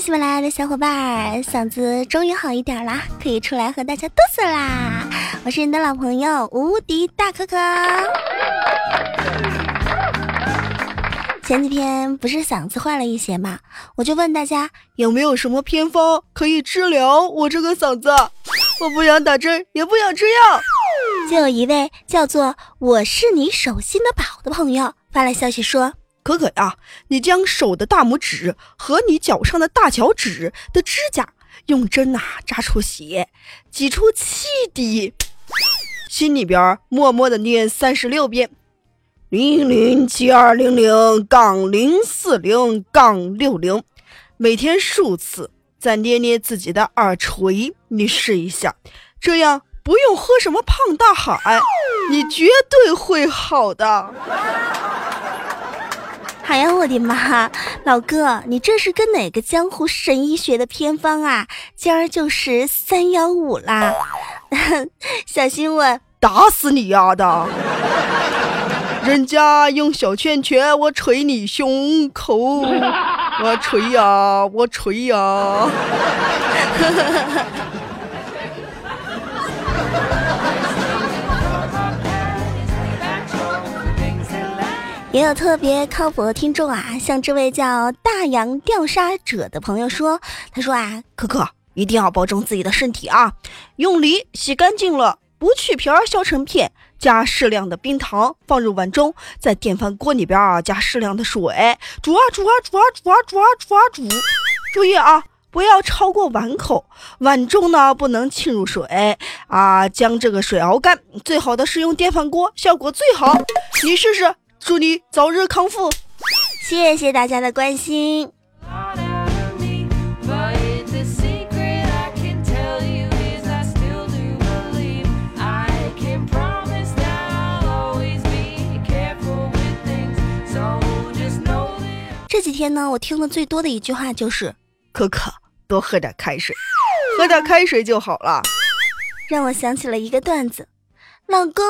喜马拉雅的小伙伴，嗓子终于好一点啦，可以出来和大家嘚瑟啦！我是你的老朋友无敌大可可。前几天不是嗓子坏了一些吗？我就问大家有没有什么偏方可以治疗我这个嗓子？我不想打针，也不想吃药。就有一位叫做“我是你手心的宝”的朋友发来消息说：“可可呀，你将手的大拇指和你脚上的大脚趾的指甲用针呐扎出血，挤出七滴，心里边默默的念三十六遍。”零零七二零零杠零四零杠六零，每天数次，再捏捏自己的耳垂，你试一下，这样不用喝什么胖大海，你绝对会好的。哎呀，我的妈！老哥，你这是跟哪个江湖神医学的偏方啊？今儿就是三幺五啦，小心我打死你丫的！人家用小拳拳，我捶你胸口，我捶呀，我捶呀。也有特别靠谱的听众啊，像这位叫大洋调沙者的朋友说，他说啊，可可一定要保重自己的身体啊，用梨洗干净了，不去皮儿，削成片。加适量的冰糖，放入碗中，在电饭锅里边啊加适量的水，煮啊煮啊煮啊煮啊煮啊煮啊煮。注意啊，不要超过碗口，碗中呢不能浸入水啊，将这个水熬干。最好的是用电饭锅，效果最好。你试试，祝你早日康复。谢谢大家的关心。这几天呢，我听的最多的一句话就是：“可可，多喝点开水，喝点开水就好了。”让我想起了一个段子：“老公，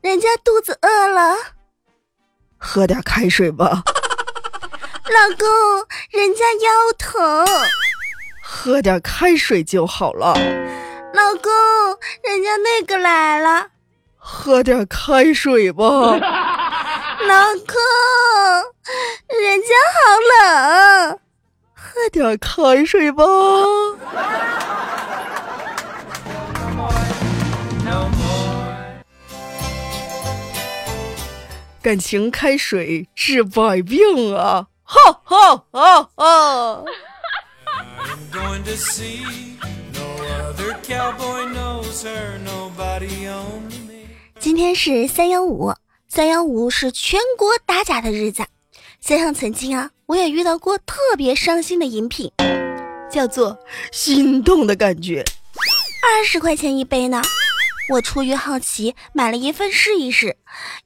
人家肚子饿了，喝点开水吧。”“老公，人家腰疼，喝点开水就好了。”“老公，人家那个来了，喝点开水吧。”“老公。”人家好冷，喝点开水吧。感情开水治百病啊！哈哈哈哈！今天是三幺五，三幺五是全国打假的日子。想想曾经啊，我也遇到过特别伤心的饮品，叫做心动的感觉，二十块钱一杯呢。我出于好奇买了一份试一试，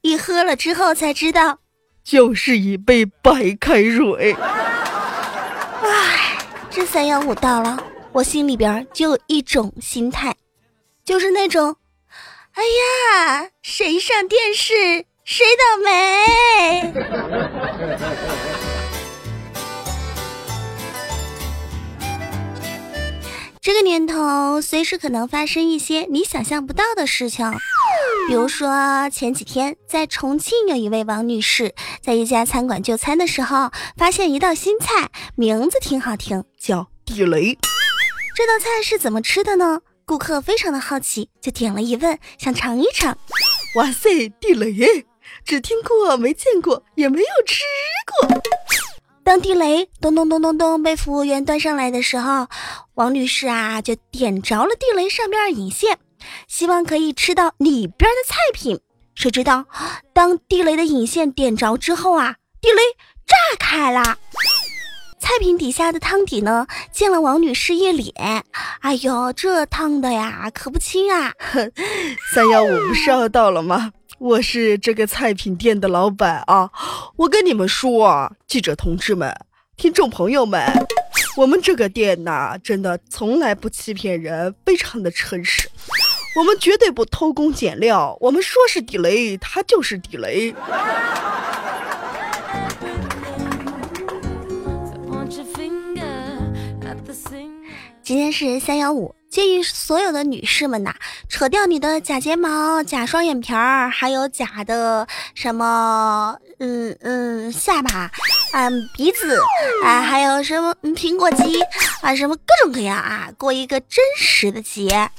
一喝了之后才知道，就是一杯白开水。唉，这三幺五到了，我心里边就有一种心态，就是那种，哎呀，谁上电视？谁倒霉？这个年头，随时可能发生一些你想象不到的事情。比如说，前几天在重庆，有一位王女士在一家餐馆就餐的时候，发现一道新菜，名字挺好听，叫地雷。这道菜是怎么吃的呢？顾客非常的好奇，就点了一问，想尝一尝。哇塞，地雷！只听过没见过，也没有吃过。当地雷咚咚咚咚咚被服务员端上来的时候，王女士啊就点着了地雷上边的引线，希望可以吃到里边的菜品。谁知道，当地雷的引线点着之后啊，地雷炸开了，菜品底下的汤底呢溅了王女士一脸。哎呦，这烫的呀，可不轻啊！三幺五不是要到了吗？我是这个菜品店的老板啊！我跟你们说啊，记者同志们、听众朋友们，我们这个店呐，真的从来不欺骗人，非常的诚实。我们绝对不偷工减料，我们说是地雷，它就是地雷。今天是三幺五，建议所有的女士们呐，扯掉你的假睫毛、假双眼皮儿，还有假的什么，嗯嗯，下巴，嗯，鼻子，啊，还有什么苹果肌，啊，什么各种各样啊，过一个真实的节。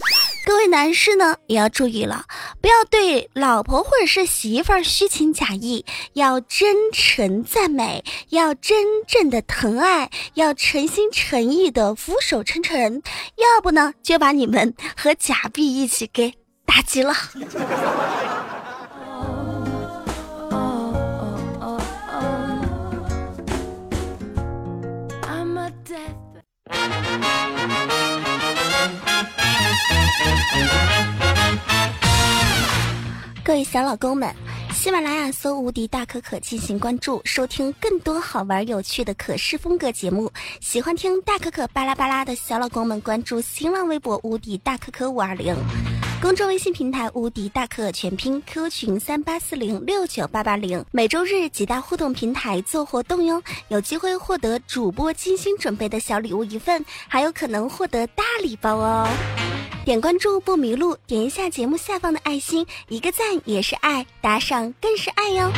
各位男士呢，也要注意了，不要对老婆或者是媳妇儿虚情假意，要真诚赞美，要真正的疼爱，要诚心诚意的俯首称臣，要不呢，就把你们和假币一起给打击了。小老公们，喜马拉雅搜“无敌大可可”进行关注，收听更多好玩有趣的可视风格节目。喜欢听大可可巴拉巴拉的小老公们，关注新浪微博“无敌大可可五二零”，公众微信平台“无敌大可全拼 ”，QQ 群三八四零六九八八零。每周日几大互动平台做活动哟，有机会获得主播精心准备的小礼物一份，还有可能获得大礼包哦。点关注不迷路，点一下节目下方的爱心，一个赞也是爱，打赏更是爱哟。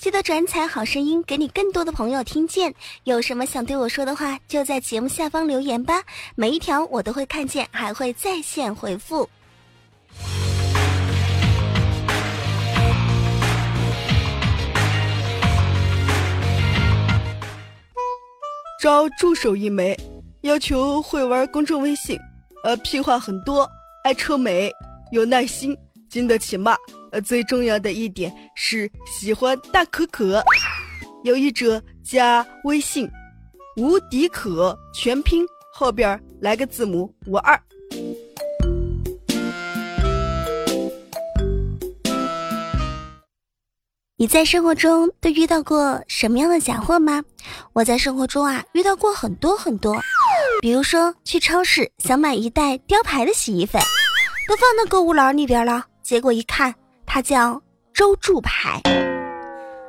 记得转采好声音，给你更多的朋友听见。有什么想对我说的话，就在节目下方留言吧，每一条我都会看见，还会在线回复。招助手一枚，要求会玩公众微信。呃，屁话很多，爱臭美，有耐心，经得起骂。呃，最重要的一点是喜欢大可可。有意者加微信，无敌可全拼后边来个字母五二。你在生活中都遇到过什么样的假货吗？我在生活中啊遇到过很多很多。比如说，去超市想买一袋雕牌的洗衣粉，都放到购物篮里边了。结果一看，它叫周助牌。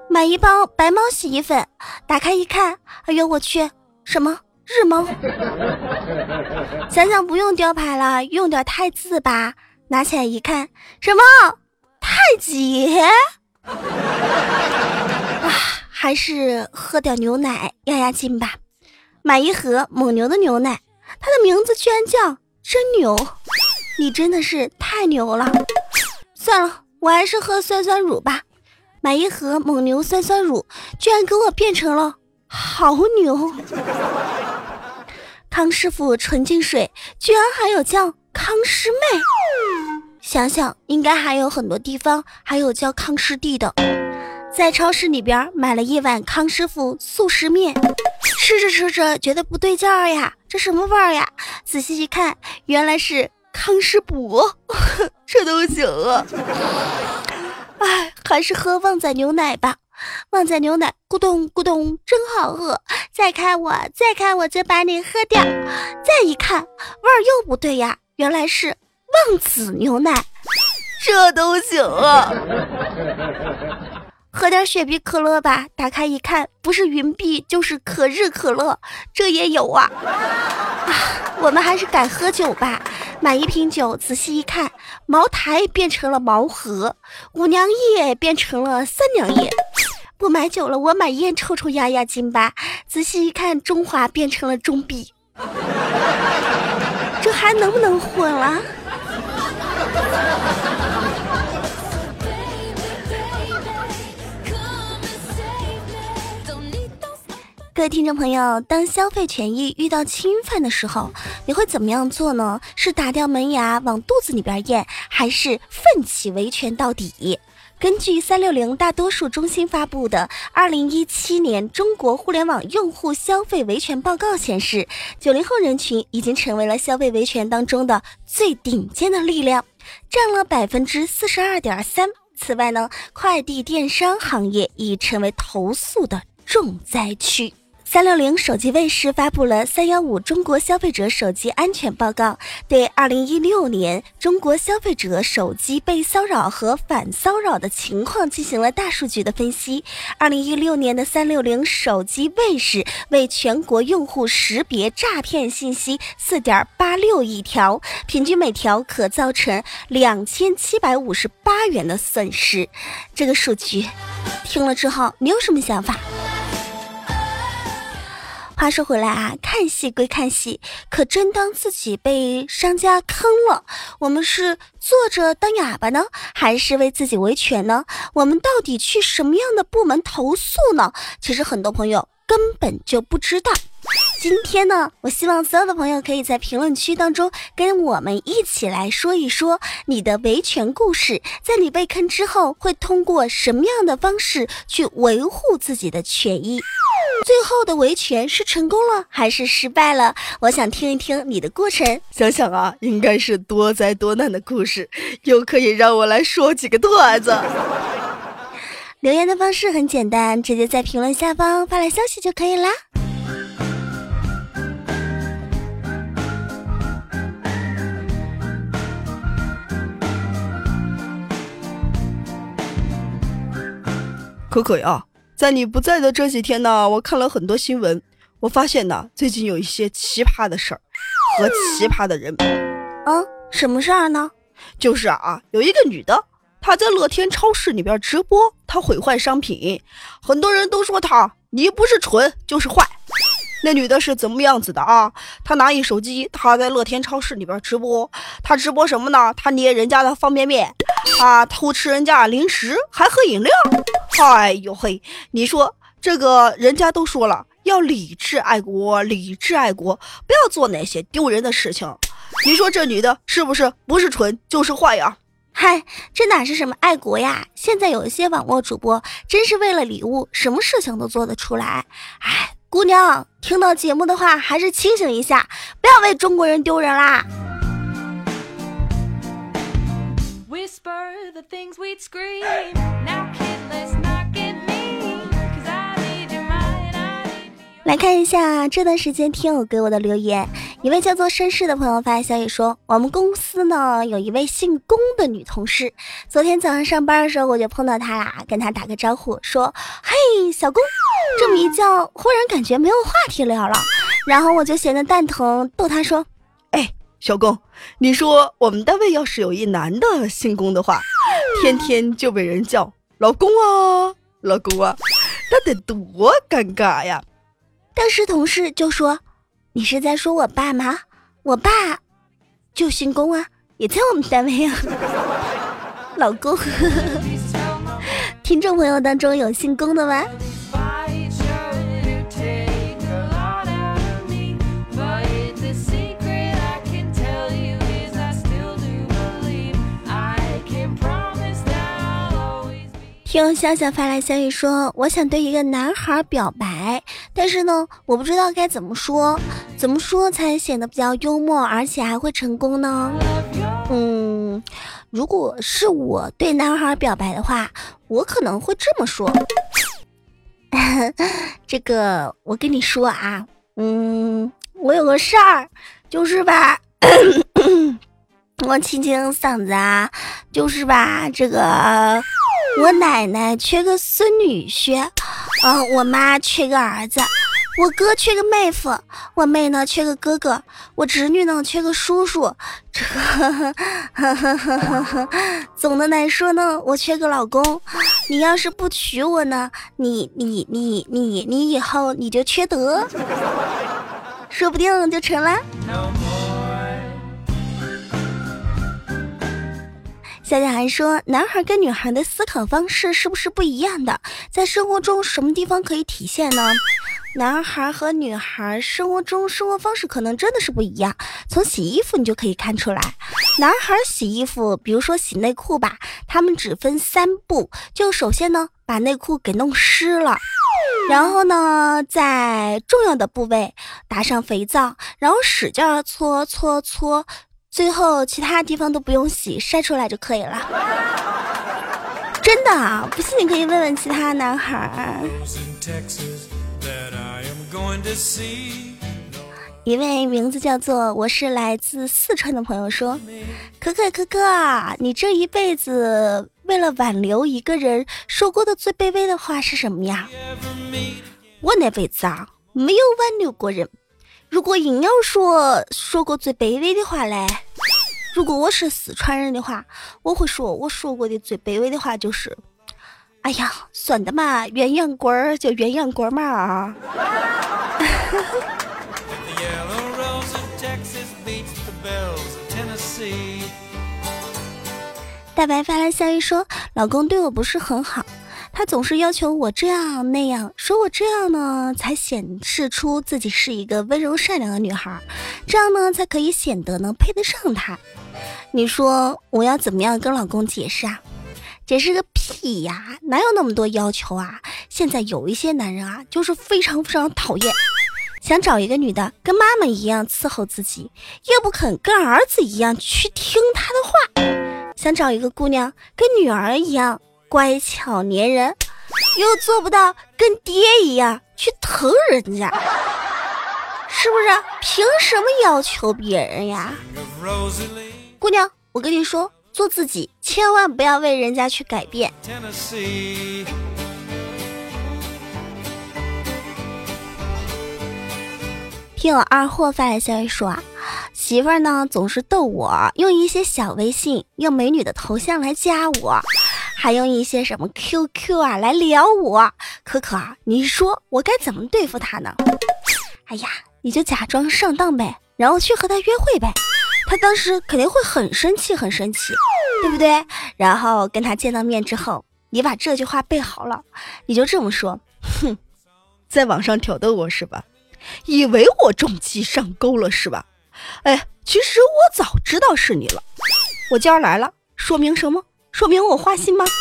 买一包白猫洗衣粉，打开一看，哎呦我去，什么日猫？想想不用雕牌了，用点汰渍吧。拿起来一看，什么太极？啊，还是喝点牛奶压压惊吧。买一盒蒙牛的牛奶，它的名字居然叫真牛，你真的是太牛了。算了，我还是喝酸酸乳吧。买一盒蒙牛酸酸乳，居然给我变成了好牛。康师傅纯净水，居然还有叫康师妹。想想应该还有很多地方还有叫康师弟的。在超市里边买了一碗康师傅速食面。吃着吃着觉得不对劲儿呀，这什么味儿呀？仔细一看，原来是康师伯，这都行啊！哎，还是喝旺仔牛奶吧，旺仔牛奶咕咚咕咚真好喝。再开我，再开我就把你喝掉。再一看，味儿又不对呀，原来是旺子牛奶，这都行啊！喝点雪碧可乐吧，打开一看，不是云碧就是可日可乐，这也有啊！啊，我们还是改喝酒吧，买一瓶酒，仔细一看，茅台变成了茅河，五粮液变成了三粮液。不买酒了，我买烟抽抽压压惊吧。仔细一看，中华变成了中碧，这还能不能混了？各位听众朋友，当消费权益遇到侵犯的时候，你会怎么样做呢？是打掉门牙往肚子里边咽，还是奋起维权到底？根据三六零大多数中心发布的《二零一七年中国互联网用户消费维权报告》显示，九零后人群已经成为了消费维权当中的最顶尖的力量，占了百分之四十二点三。此外呢，快递电商行业已成为投诉的重灾区。三六零手机卫士发布了《三幺五中国消费者手机安全报告》，对二零一六年中国消费者手机被骚扰和反骚扰的情况进行了大数据的分析。二零一六年的三六零手机卫士为全国用户识别诈骗信息四点八六亿条，平均每条可造成两千七百五十八元的损失。这个数据听了之后，你有什么想法？话说回来啊，看戏归看戏，可真当自己被商家坑了，我们是坐着当哑巴呢，还是为自己维权呢？我们到底去什么样的部门投诉呢？其实很多朋友根本就不知道。今天呢，我希望所有的朋友可以在评论区当中跟我们一起来说一说你的维权故事，在你被坑之后，会通过什么样的方式去维护自己的权益？最后的维权是成功了还是失败了？我想听一听你的过程。想想啊，应该是多灾多难的故事，又可以让我来说几个段子。留言的方式很简单，直接在评论下方发来消息就可以啦。可可呀。在你不在的这几天呢，我看了很多新闻，我发现呢，最近有一些奇葩的事儿和奇葩的人。啊，什么事儿呢？就是啊，有一个女的，她在乐天超市里边直播，她毁坏商品，很多人都说她，你不是蠢就是坏。那女的是怎么样子的啊？她拿一手机，她在乐天超市里边直播，她直播什么呢？她捏人家的方便面，啊，偷吃人家零食，还喝饮料。哎呦嘿，你说这个人家都说了，要理智爱国，理智爱国，不要做那些丢人的事情。你说这女的是不是不是蠢就是坏呀？嗨，这哪是什么爱国呀？现在有一些网络主播，真是为了礼物，什么事情都做得出来。哎，姑娘，听到节目的话，还是清醒一下，不要为中国人丢人啦。来看一下这段时间听友给我的留言，一位叫做绅士的朋友发消息说，我们公司呢有一位姓龚的女同事，昨天早上上班的时候我就碰到她啦，跟她打个招呼说，嘿，小龚，这么一叫，忽然感觉没有话题聊了，然后我就闲得蛋疼，逗她说，哎，小龚，你说我们单位要是有一男的姓龚的话，天天就被人叫老公啊，老公啊，那得多尴尬呀。当时同事就说：“你是在说我爸吗？我爸就姓龚啊，也在我们单位啊。”老公，听众朋友当中有姓龚的吗？听笑笑发来消息说：“我想对一个男孩表白，但是呢，我不知道该怎么说，怎么说才显得比较幽默，而且还会成功呢？嗯，如果是我对男孩表白的话，我可能会这么说：这个，我跟你说啊，嗯，我有个事儿，就是吧，我清清嗓子啊，就是吧，这个。”我奶奶缺个孙女婿，嗯，我妈缺个儿子，我哥缺个妹夫，我妹呢缺个哥哥，我侄女呢缺个叔叔。这个，总的来说呢，我缺个老公。你要是不娶我呢，你你你你你以后你就缺德，说不定就成了。大家还说，男孩跟女孩的思考方式是不是不一样的？在生活中什么地方可以体现呢？男孩和女孩生活中生活方式可能真的是不一样。从洗衣服你就可以看出来，男孩洗衣服，比如说洗内裤吧，他们只分三步，就首先呢把内裤给弄湿了，然后呢在重要的部位打上肥皂，然后使劲搓搓搓。最后，其他地方都不用洗，晒出来就可以了。真的啊，不信你可以问问其他男孩。一位名字叫做我是来自四川的朋友说：“可可可可啊，你这一辈子为了挽留一个人说过的最卑微的话是什么呀？”我那辈子啊，没有挽留过人。如果硬要说说过最卑微的话嘞，如果我是四川人的话，我会说我说过的最卑微的话就是：“哎呀，算的嘛，鸳鸯锅儿就鸳鸯锅嘛。”大白发来消息说：“老公对我不是很好，他总是要求我这样那样，说我这样呢才显示出自己是一个温柔善良的女孩，这样呢才可以显得能配得上他。你说我要怎么样跟老公解释啊？解释个屁呀！哪有那么多要求啊？现在有一些男人啊，就是非常非常讨厌。”想找一个女的跟妈妈一样伺候自己，又不肯跟儿子一样去听他的话；想找一个姑娘跟女儿一样乖巧粘人，又做不到跟爹一样去疼人家，是不是？凭什么要求别人呀？姑娘，我跟你说，做自己，千万不要为人家去改变。听我二货发来消息说啊，媳妇儿呢总是逗我，用一些小微信，用美女的头像来加我，还用一些什么 QQ 啊来撩我。可可啊，你说我该怎么对付他呢？哎呀，你就假装上当呗，然后去和他约会呗，他当时肯定会很生气，很生气，对不对？然后跟他见到面之后，你把这句话背好了，你就这么说：哼，在网上挑逗我是吧？以为我中计上钩了是吧？哎，其实我早知道是你了。我今儿来了，说明什么？说明我花心吗？不，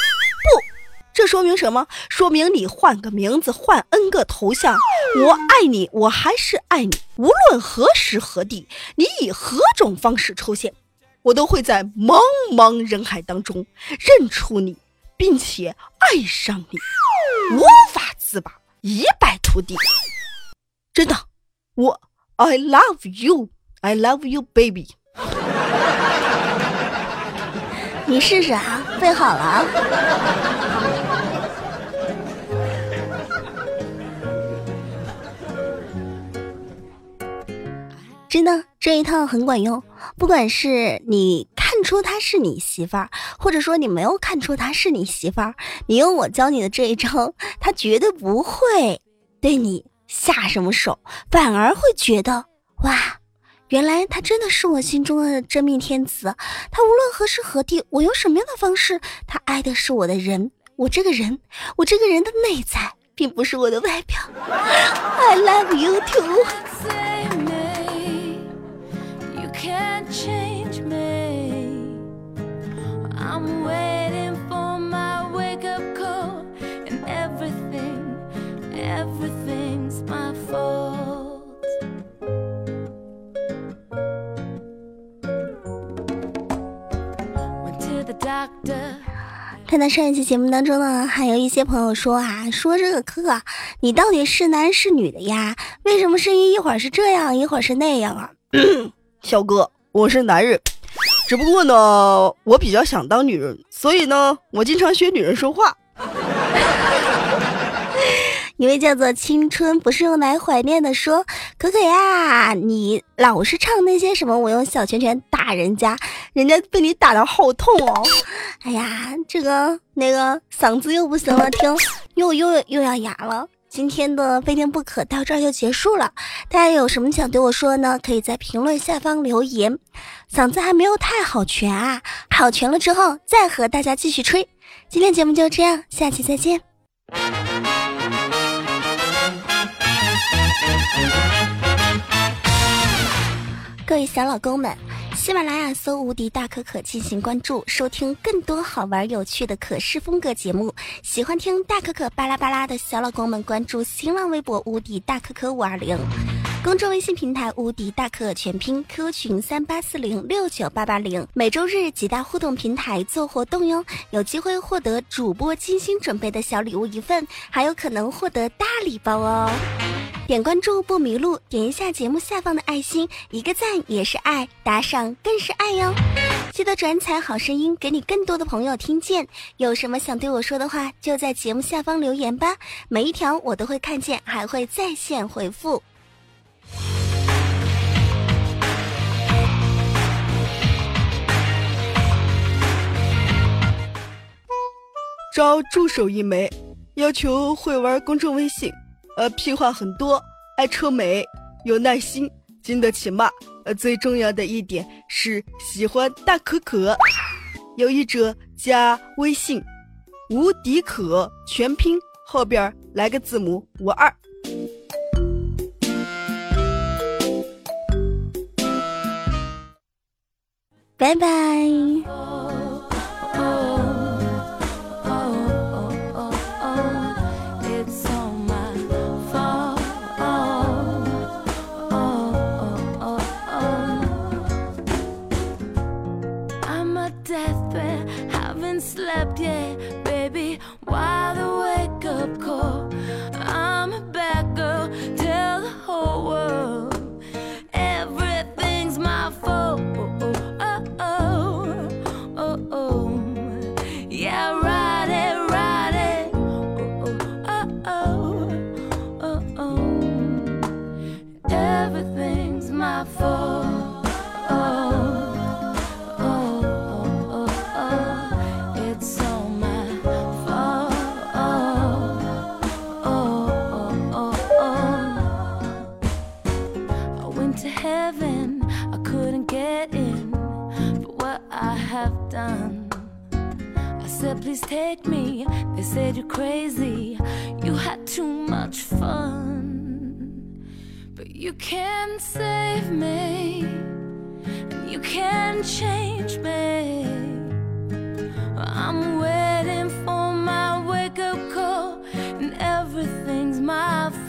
这说明什么？说明你换个名字，换 N 个头像，我爱你，我还是爱你。无论何时何地，你以何种方式出现，我都会在茫茫人海当中认出你，并且爱上你，无法自拔，一败涂地。真的，我 I love you, I love you, baby。你试试啊，背好了啊。真的，这一套很管用。不管是你看出她是你媳妇儿，或者说你没有看出她是你媳妇儿，你用我教你的这一招，她绝对不会对你。下什么手，反而会觉得哇，原来他真的是我心中的真命天子。他无论何时何地，我用什么样的方式，他爱的是我的人，我这个人，我这个人的内在，并不是我的外表。I love you too。看到上一期节目当中呢，还有一些朋友说啊，说这个哥，你到底是男是女的呀？为什么声音一会儿是这样，一会儿是那样啊？小哥，我是男人，只不过呢，我比较想当女人，所以呢，我经常学女人说话。一位叫做青春不是用来怀念的说：“可可呀，你老是唱那些什么我用小拳拳打人家，人家被你打的好痛哦！哎呀，这个那个嗓子又不行了，听又又又要哑了。今天的非听不可到这儿就结束了，大家有什么想对我说呢？可以在评论下方留言。嗓子还没有太好全啊，好全了之后再和大家继续吹。今天节目就这样，下期再见。”各位小老公们，喜马拉雅搜“无敌大可可”进行关注，收听更多好玩有趣的可视风格节目。喜欢听大可可巴拉巴拉的小老公们，关注新浪微博“无敌大可可五二零”，公众微信平台“无敌大可可全拼 ”，QQ 群三八四零六九八八零。每周日几大互动平台做活动哟，有机会获得主播精心准备的小礼物一份，还有可能获得大礼包哦。点关注不迷路，点一下节目下方的爱心，一个赞也是爱，打赏更是爱哟。记得转采好声音，给你更多的朋友听见。有什么想对我说的话，就在节目下方留言吧，每一条我都会看见，还会在线回复。招助手一枚，要求会玩公众微信，呃，屁话很多，爱臭美，有耐心，经得起骂，呃，最重要的一点是喜欢大可可。有意者加微信，无敌可全拼后边来个字母五二。拜拜。for And everything's my fault.